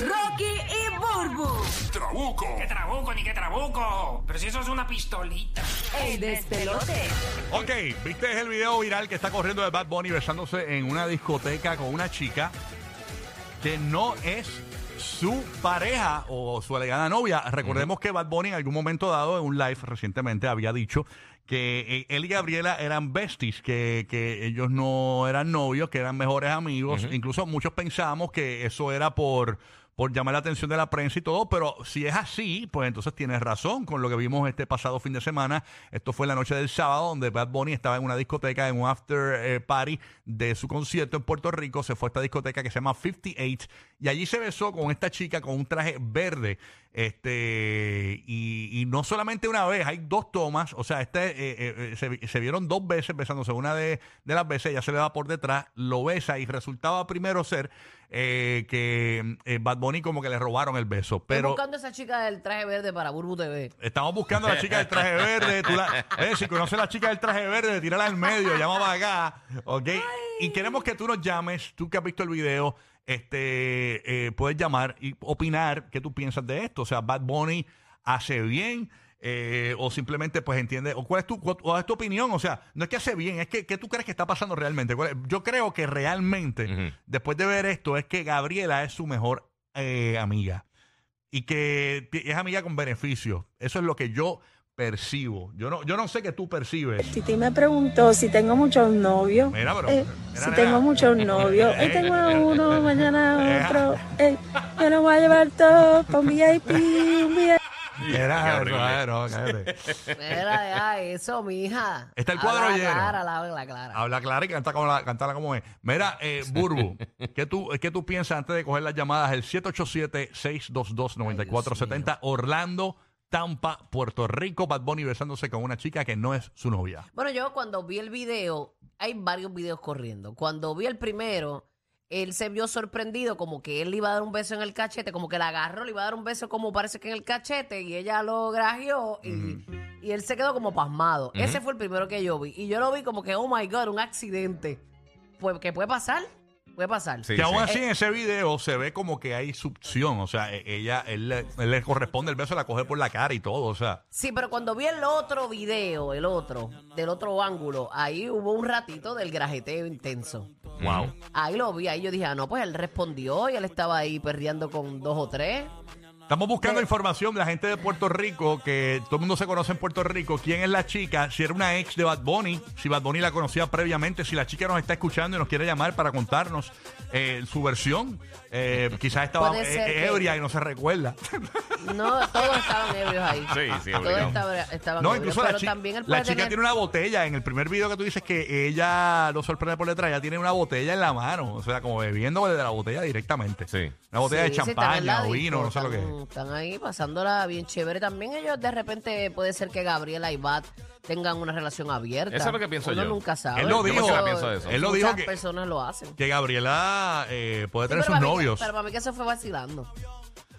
Rocky y Burbu. Trabuco. ¿Qué trabuco ni qué trabuco? Pero si eso es una pistolita. El despelote. Ok, ¿viste el video viral que está corriendo de Bad Bunny besándose en una discoteca con una chica que no es su pareja o su alegada novia? Recordemos que Bad Bunny en algún momento dado en un live recientemente había dicho que eh, él y Gabriela eran besties, que, que ellos no eran novios, que eran mejores amigos. Incluso muchos pensamos que eso era por por llamar la atención de la prensa y todo, pero si es así, pues entonces tienes razón con lo que vimos este pasado fin de semana. Esto fue la noche del sábado, donde Bad Bunny estaba en una discoteca, en un after eh, party de su concierto en Puerto Rico. Se fue a esta discoteca que se llama 58 y allí se besó con esta chica con un traje verde. Este, y, no solamente una vez, hay dos tomas. O sea, este eh, eh, se, se vieron dos veces besándose. Una de, de las veces ella se le va por detrás, lo besa y resultaba primero ser eh, que eh, Bad Bunny como que le robaron el beso. Estoy Pero buscando esa chica del traje verde para Burbu TV. estamos buscando a la chica del traje verde. Tú la- eh, si conoces a la chica del traje verde, tírala al medio, llama para acá. ¿Ok? Y queremos que tú nos llames, tú que has visto el video, este, eh, puedes llamar y opinar qué tú piensas de esto. O sea, Bad Bunny hace bien. Eh, o simplemente pues entiende o cuál es tu cuál es tu opinión o sea no es que hace bien es que ¿qué tú crees que está pasando realmente ¿Cuál es? yo creo que realmente después de ver esto es que Gabriela es su mejor eh, amiga y que es amiga con beneficio. Eso es lo que yo percibo. Yo no, yo no sé qué tú percibes. Titi me preguntó si tengo muchos novios. Mira, pero- Eh, mira, si tengo muchos novios. Hoy tengo uno, mañana otro. Eh, yo los voy a llevar todos un VIP, un VIP. Era, horrible. no, cállate. Mira, deja eso, mija. Está el cuadro Habla lleno. Clara, la, la clara. Habla clara y canta como, la, cántala como es. Mira, eh, Burbu, ¿qué tú, ¿qué tú piensas antes de coger las llamadas? El 787-622-9470, Orlando, Tampa, Puerto Rico, Bad Bunny besándose con una chica que no es su novia. Bueno, yo cuando vi el video, hay varios videos corriendo. Cuando vi el primero, él se vio sorprendido, como que él le iba a dar un beso en el cachete, como que la agarró, le iba a dar un beso como parece que en el cachete, y ella lo grajeó y, y él se quedó como pasmado. Ese fue el primero que yo vi. Y yo lo vi como que, oh my God, un accidente. Pues, ¿qué puede pasar? Puede pasar. Sí, que aún sí. así en ese video se ve como que hay succión, o sea, e- ella, él, le- él le corresponde el beso, la coge por la cara y todo, o sea. Sí, pero cuando vi el otro video, el otro, del otro ángulo, ahí hubo un ratito del grajeteo intenso. Wow. Ahí lo vi, ahí yo dije, ah, no, pues él respondió y él estaba ahí perreando con dos o tres. Estamos buscando información de la gente de Puerto Rico, que todo el mundo se conoce en Puerto Rico. ¿Quién es la chica? Si era una ex de Bad Bunny, si Bad Bunny la conocía previamente, si la chica nos está escuchando y nos quiere llamar para contarnos eh, su versión. Eh, quizás estaba Puede ser eh, que- ebria y no se recuerda. No, todos estaban ebrios ahí. Sí, sí, Todos obligado. estaban, estaban No, ebrios, incluso la, pero chi- también él la puede chica tener- tiene una botella. En el primer video que tú dices que ella lo sorprende por detrás, ella tiene una botella en la mano. O sea, como bebiendo desde la botella directamente. Sí. Una botella de Sí, la champaña o disco, vino, no sé lo que es. Están ahí pasándola bien chévere. También ellos de repente puede ser que Gabriela y Bat tengan una relación abierta. Eso es lo que pienso Uno yo. nunca sabe. Él lo dijo. Yo pienso eso. Él lo Muchas dijo que- personas lo hacen. Que Gabriela eh, puede tener sus para mí que- novios. pero para mí que se fue vacilando.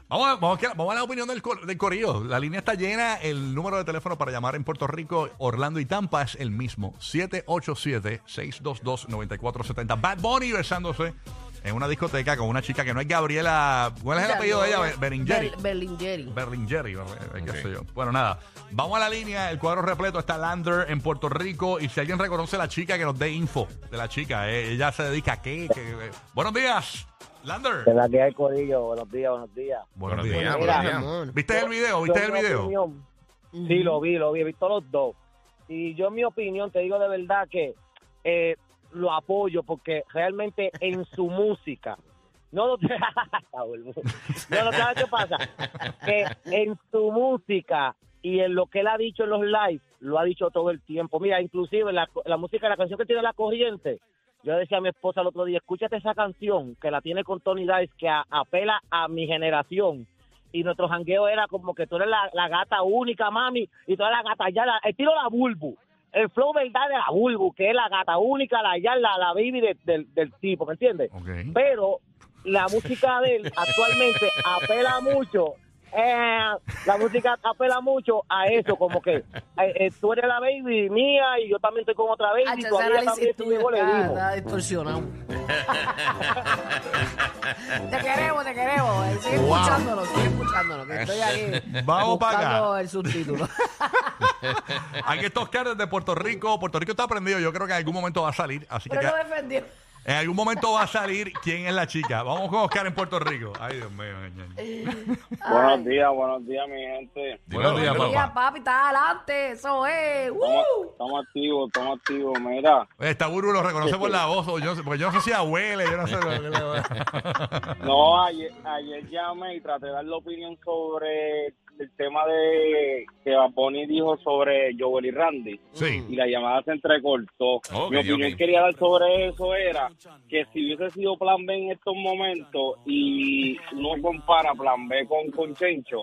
Vamos a, vamos, a, vamos a la opinión del, cor- del corrido. La línea está llena. El número de teléfono para llamar en Puerto Rico, Orlando y Tampa es el mismo. 787-622-9470. Bad Bunny besándose en una discoteca con una chica que no es Gabriela. ¿Cuál es el Ya, apellido de ella? no, Be- Berengeri. Bel- Berlingeri. Berlingeri, no, eh, qué Ok. sé yo. Bueno, nada. Vamos a la línea. El cuadro repleto está Lander en Puerto Rico. Y si alguien reconoce a la chica, que nos dé info de la chica. eh, ella se dedica a qué. qué- eh. Buenos días, Lander. De la que hay Corillo, buenos días, buenos días. Buenos Buenos días. buenos días. ¿Viste el video? Yo, ¿Viste el mi video? opinión. Sí, lo vi, lo vi, he visto los dos. Y yo, en mi opinión, te digo de verdad que eh, lo apoyo porque realmente en su música. No, no, no, no, ¿sabes qué pasa? Que en su música y en lo que él ha dicho en los lives, lo ha dicho todo el tiempo. Mira, inclusive la, la música, la canción que tiene La Corriente, yo decía a mi esposa el otro día, escúchate esa canción que la tiene con Tony Dice, que apela a mi generación. Y nuestro jangueo era como que tú eres la, la gata única, mami, y tú eres la gata ya, la- estilo la bulbu. El flow verdad de la bulbu, que es la gata única, la ya, la, la baby de- del, del tipo, ¿me entiendes? Pero la música de él actualmente apela mucho. eh, la música apela mucho a eso, como que eh, eh, tú eres la baby mía y yo también estoy con otra baby Ah, y tu análisis también tuyo tuyo le dijo. está distorsionado. Te queremos, te queremos. Eh, Sigue Wow. escuchándonos, sigue escuchándonos. Que estoy aquí Vamos para acá. buscando el subtítulo. Hay que tocar desde Puerto Rico. Puerto Rico está prendido. Yo creo que en algún momento va a salir. Así que Pero lo defendió. En algún momento va a salir quién es la chica. Vamos con Oscar en Puerto Rico. Ay, Dios mío. Buenos días, buenos días, mi gente. Buenos días, Mira, papá. papi, está adelante. Eso es. Estamos, ¡Uh! estamos activos, estamos activos. Mira, Esta Buru lo reconoce por la voz. Yo, porque yo no sé si abuela. Yo no sé. lo que le- no, ayer, ayer llamé y traté de dar la opinión sobre el tema de que Bunny dijo sobre Joel y Randy. Sí. Y la llamada se entrecortó. Mi opinión ok. quería dar sobre eso era que si hubiese sido plan B en estos momentos y uno compara plan B con, con Chencho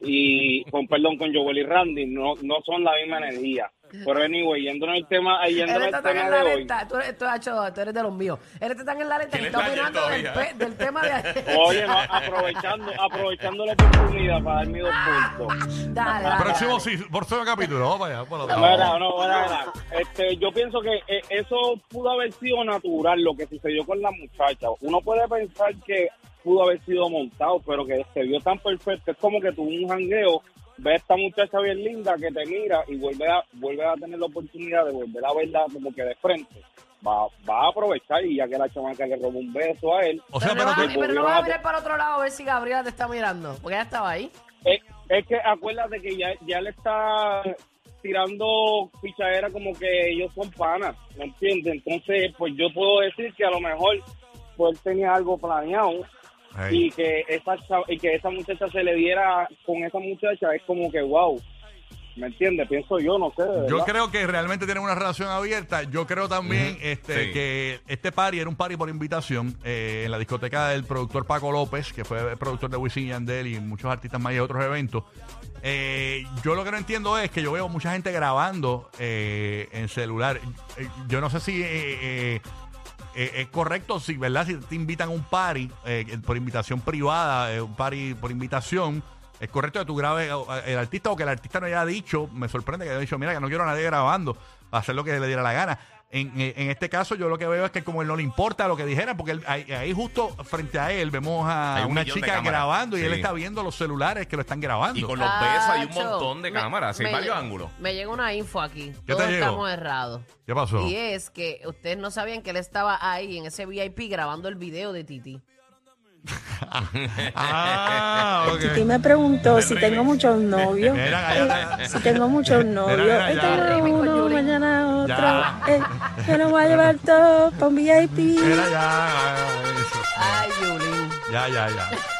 y con perdón con Joel y Randy, no, no son la misma energía. Pero anyway, yéndonos el tema, el tan tema en de la hoy. lenta. Tú eres, tú, Hacho, tú eres de los míos. Está tan en la lenta que está opinando del, todavía. pe- del tema de ayer. Oye, no, aprovechando, aprovechando la oportunidad para dar mis dos puntos. Dale, dale. Próximo, sí, próximo capítulo. Vamos para allá. Mira, no, mira, mira. Este, yo pienso que eh, eso pudo haber sido natural, lo que sucedió con la muchacha. Uno puede pensar que pudo haber sido montado, pero que se vio tan perfecto. Es como que tuvo un jangueo, ve a esta muchacha bien linda que te mira y vuelve a, vuelve a tener la oportunidad de volver a verla como que de frente. Va, va a aprovechar y ya que la chamaca le robó un beso a él, O sea, pero, pero no, va- pero no vas a mirar para otro lado a ver si Gabriela te está mirando. Porque ella estaba ahí. es, es que acuérdate que ya, ya le está tirando pichadera como que ellos son panas, ¿me entiendes? Entonces, pues yo puedo decir que a lo mejor pues él tenía algo planeado Y que esa y que esa muchacha se le diera con esa muchacha es como que wow, ¿me entiendes? Pienso yo, no sé. Yo creo que realmente tienen una relación abierta. Yo creo también este, sí. que este party era un party por invitación eh, en la discoteca del productor Paco López, que fue el productor de Wisin y Yandel y muchos artistas más y otros eventos. Eh, yo lo que no entiendo es que yo veo mucha gente grabando eh, en celular. Eh, Yo no sé si eh, eh, eh, es correcto, si, ¿verdad? Si te invitan a un party eh, por invitación privada, eh, un party por invitación, es correcto que tú grabes eh, el artista o que el artista no haya dicho, me sorprende que haya dicho, mira, que no quiero a nadie grabando, hacer lo que le diera la gana. En, eh, en este caso, yo lo que veo es que como él no le importa lo que dijeran, porque él- ahí, ahí justo frente a él vemos a un una chica grabando y él está viendo los celulares que lo están grabando. Y con los besos hay un montón de me- cámaras, hay varios ángulos. Me llega una info aquí. ¿Qué Todos te estamos errados. ¿Qué pasó? Y es que ustedes no sabían que él estaba ahí en ese VIP grabando el video de Titi. Ah, ok. Titi me preguntó si tengo muchos novios. Ya, ya. Si tengo muchos novios. Hoy ya. tengo uno, mañana otro. Ya. Eh, yo lo voy a llevar todo para un VIP. Mira, ya, eso. Ay, Yulín. Ya, ya, ya.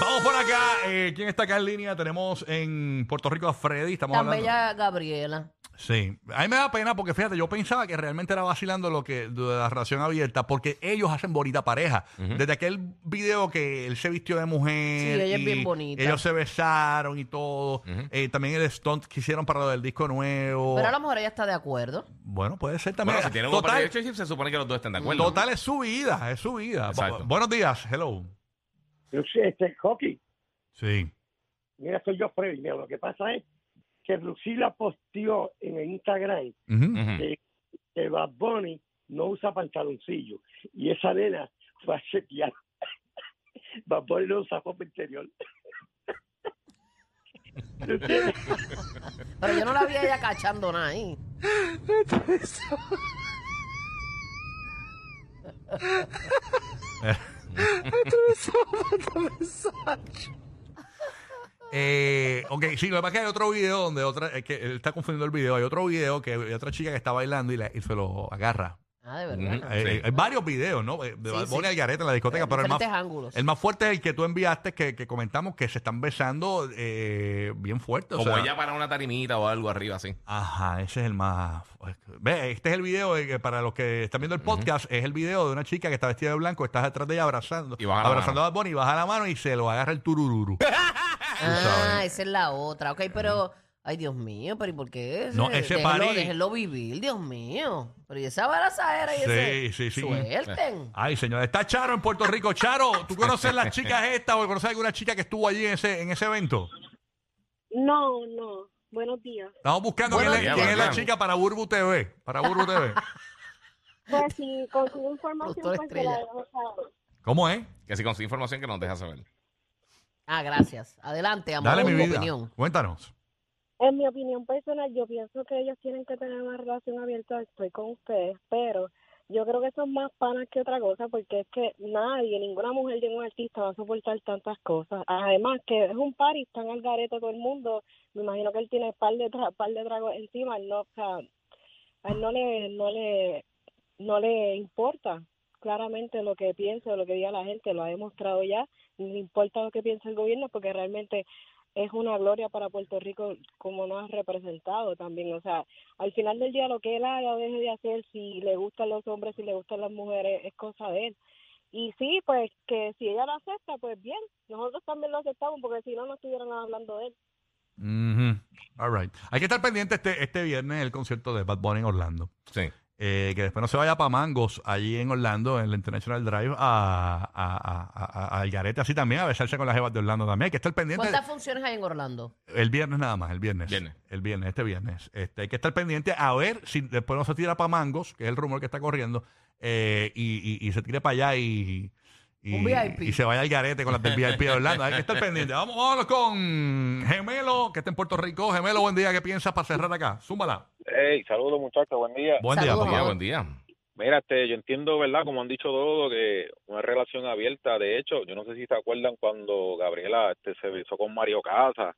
Vamos por acá. eh, ¿Quién está acá en línea? Tenemos en Puerto Rico a Freddy. Estamos Tan hablando. bella Gabriela. Sí. A mí me da pena porque fíjate, yo pensaba que realmente era vacilando lo que de la relación abierta porque ellos hacen bonita pareja. Desde aquel video que él se vistió de mujer. Sí, ella es y bien bonita. Ellos se besaron y todo. Eh, también el stunt que hicieron para lo del disco nuevo. Pero a lo mejor ella está de acuerdo. Bueno, puede ser también. Bueno, si tienen un total, relationship, se supone que los dos estén de acuerdo. total es su vida, es su vida. Exacto. Buenos días, hello. Este hockey. Sí. Mira, soy yo, Freddy. Mira, lo que pasa es que Lucila posteó en el Instagram que, que Bad Bunny no usa pantaloncillo. Y esa nena fue a chequear. Bad Bunny no usa ropa interior. Pero yo no la vi a ella cachando nada ahí. Eh, ok, sí, lo que pasa es que hay otro video donde otra, es que él está confundiendo el video. Hay otro video que hay otra chica que está bailando y, la- y se lo agarra. Ah, de verdad. Eh, eh, hay varios videos, ¿no? Eh, De Sí, Bad Bunny sí. al garete en la discoteca, pero el más, ángulos. el más fuerte es el que tú enviaste, que, que comentamos que se están besando eh, bien fuerte. o Como sea, ella para una tarimita o algo arriba así. Ajá, ese es el más. Ve, este es el video eh, para los que están viendo el podcast, es el video de una chica que está vestida de blanco, está detrás de ella abrazando, Y baja la abrazando mano. a Bad Bunny, baja la mano y se lo agarra el turururu. Ah, esa es la otra. Ok, pero. Ay, Dios mío, pero ¿y por qué? No, ese déjenlo, party- déjenlo vivir, Dios mío. Pero y esa barazadera y Sí, ese. sí, sí. Suelten. Ay, señor, está Charo en Puerto Rico. Charo, ¿tú conoces las chicas estas o conoces alguna chica que estuvo allí en ese, en ese evento? No, no. Buenos días. Estamos buscando Buenos quién, es- días, quién es la chica para Burbu TV. Para Burbu TV. Pues si consigo información, Productor pues te la estrella. dejo saber. ¿Cómo es? Que si consigue información que nos deja saber. Ah, gracias. Adelante, amor. Dale mi tu vida. opinión. Cuéntanos. En mi opinión personal, yo pienso que ellos tienen que tener una relación abierta. Estoy con ustedes, pero yo creo que son más panas que otra cosa, porque es que nadie, ninguna mujer de un artista va a soportar tantas cosas. Además, que es un par y están al garete todo el mundo. Me imagino que él tiene par de, tra- par de tragos encima. No, o sea, a él no le, no le, no le importa claramente lo que piense o lo que diga la gente. Lo ha demostrado ya. No importa lo que piense el gobierno, porque realmente es una gloria para Puerto Rico como nos ha representado también. O sea, al final del día lo que él haga o deje de hacer, si le gustan los hombres, si le gustan las mujeres, es cosa de él. Y sí, pues que si ella lo acepta, pues bien, nosotros también lo aceptamos porque si no, no estuvieran hablando de él. Ujú. All right. Hay que estar pendiente este, este viernes el concierto de Bad Bunny en Orlando. Sí. Eh, que después no se vaya para Mangos, allí en Orlando, en el International Drive, a, a, a, a- al garete así también, a besarse con las jevas de Orlando también. Hay que estar pendiente. ¿Cuántas funciones hay en Orlando? El viernes nada más, el viernes. Viernes. El viernes, este viernes. Este, hay que estar pendiente a ver si después no se tira para Mangos, que es el rumor que está corriendo, eh, y, y- y se tire para allá y, y, Un VIP. y se vaya al garete con las del VIP de Orlando. Hay que estar pendiente. Vamos, vámonos con Gemelo, que está en Puerto Rico. Gemelo, buen día. ¿Qué piensas para cerrar acá? Zúmbala. Hey, saludos muchachos, buen día. Buen día, Saludos. Buen día, buen día. Mira, este, yo entiendo, ¿verdad? Como han dicho todos, que una relación abierta. De hecho, yo no sé si se acuerdan cuando Gabriela este, se besó con Mario Casas.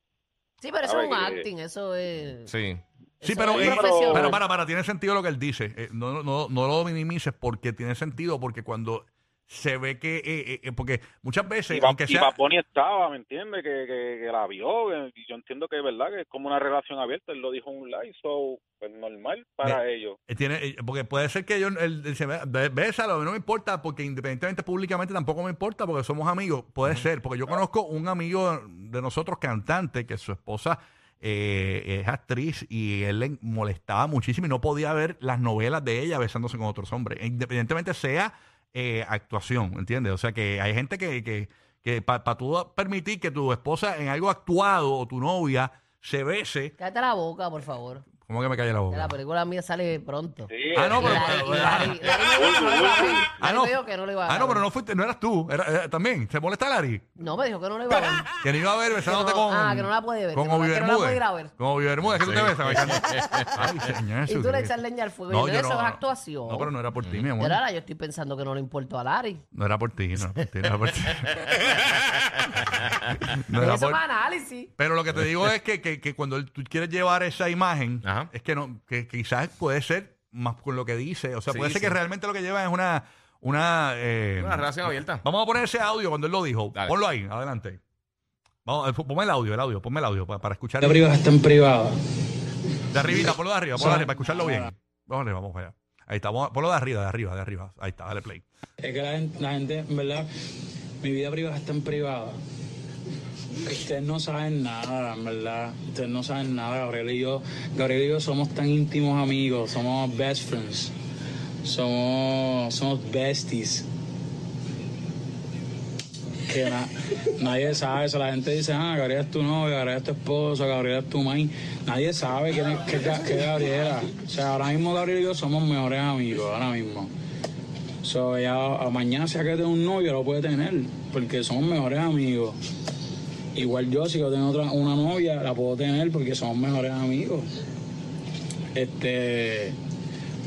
Sí, pero eso es un acting, eso es... Sí. Sí, es eh, pero para, para, tiene sentido lo que él dice. Eh, no, no, no lo minimices porque tiene sentido, porque cuando se ve que, eh, eh, eh, porque muchas veces, y, aunque y sea... Bunny estaba, ¿me entiendes? Que, que, que la vio. Y yo entiendo que es verdad que es como una relación abierta. Él lo dijo en un live, so, pues normal para ellos. Tiene, porque puede ser que yo, él "Ve- ve- bésalo, no me importa, porque independientemente públicamente tampoco me importa, porque somos amigos. Puede ser, porque yo conozco un amigo de nosotros, cantante, que su esposa eh, es actriz y él le molestaba muchísimo y no podía ver las novelas de ella besándose con otros hombres, independientemente sea eh, actuación, ¿entiendes? O sea que hay gente que, que, que para tú permitir que tu esposa en algo actuado o tu novia se bese, Cállate la boca, por favor. ¿Cómo que me calle la boca? la película mía sale pronto. Sí, Ah, no, pero-. Ah, no. me dijo que no lo iba a Ah, no, ver. pero no fuiste, no eras tú, era, era- también. ¿Se molesta Larry? No, me dijo que no lo iba a ver. Que no iba a ver besándote con. ah, que no la puede ver, Con que no la- Obi que no la puede Bermúdez. ir a ver. Con Obi Bermúdez, que tú te besas. bailando. Ay, señor. Y tú le echas leña al fuego. No, y yo eso no, es actuación. No, pero no era por ti, mi amor. Pero ahora yo estoy pensando que no le importó a Larry. No era por ti, no era por ti. No era por ti. No era eso por- es análisis. Pero lo que te digo es que, que, que cuando tú quieres llevar esa imagen, Ajá. es que no, que quizás puede ser más con lo que dice. O sea, Sí, puede ser sí. que realmente lo que lleva es una. Una, eh, Una relación abierta. Vamos a poner ese audio cuando él lo dijo. Dale. Ponlo ahí, adelante. Vamos, eh, ponme el audio, el audio, ponme el audio para, para escuchar. La privada está en privada. De arribita, ponlo de arriba, ponlo de arriba para escucharlo bien. Vamos arriba, vamos allá. Ahí está, vamos- ponlo de arriba, de arriba, de arriba. Ahí está, dale play. Es que la gente, la gente, en verdad, mi vida privada está en privada. Ustedes no saben nada, verdad. Ustedes no saben nada, Gabriel y yo. Gabriel y yo somos tan íntimos amigos, somos best friends. Somos, somos besties. Que na- nadie sabe eso. La gente dice, ah, Gabriel es tu novio, Gabriel es tu esposo, Gabriel es tu main. Nadie sabe quién es qué, Ga- qué Gabriela. O sea, ahora mismo Gabriel y yo somos mejores amigos, ahora mismo. So, ya a- mañana si que tengo un novio lo puede tener, porque somos mejores amigos. Igual yo, si yo tengo otra, una novia, la puedo tener porque somos mejores amigos. Este.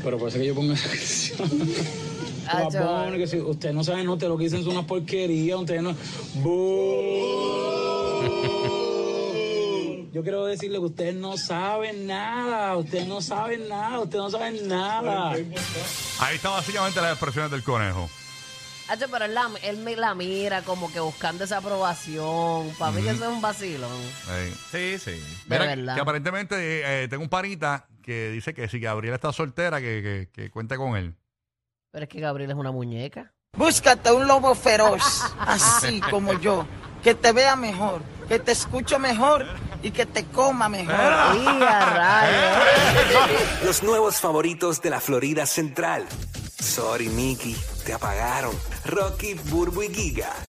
Pero por eso que yo pongo esa canción. Ah, Bad que si ustedes no saben, no te lo que dicen son unas porquerías, ustedes no. Yo quiero decirle que ustedes no saben nada, ustedes no saben nada, ustedes no saben nada. Ahí está básicamente las expresiones del conejo. Hacho, pero él, la- él me la mira como que buscando esa aprobación. Para mí que eso es un vacilón. Sí, sí. De Mira, verdad. que aparentemente eh, tengo un panita que dice que si Gabriela está soltera, que, que, que cuente con él. Pero es que Gabriel es una muñeca. Búscate un lobo feroz, así como yo, que te vea mejor, que te escuche mejor y que te coma mejor. ¡Y a rayos! Los nuevos favoritos de la Florida Central. Sorry, Mickey, te apagaron. Rocky, Burbu y Giga.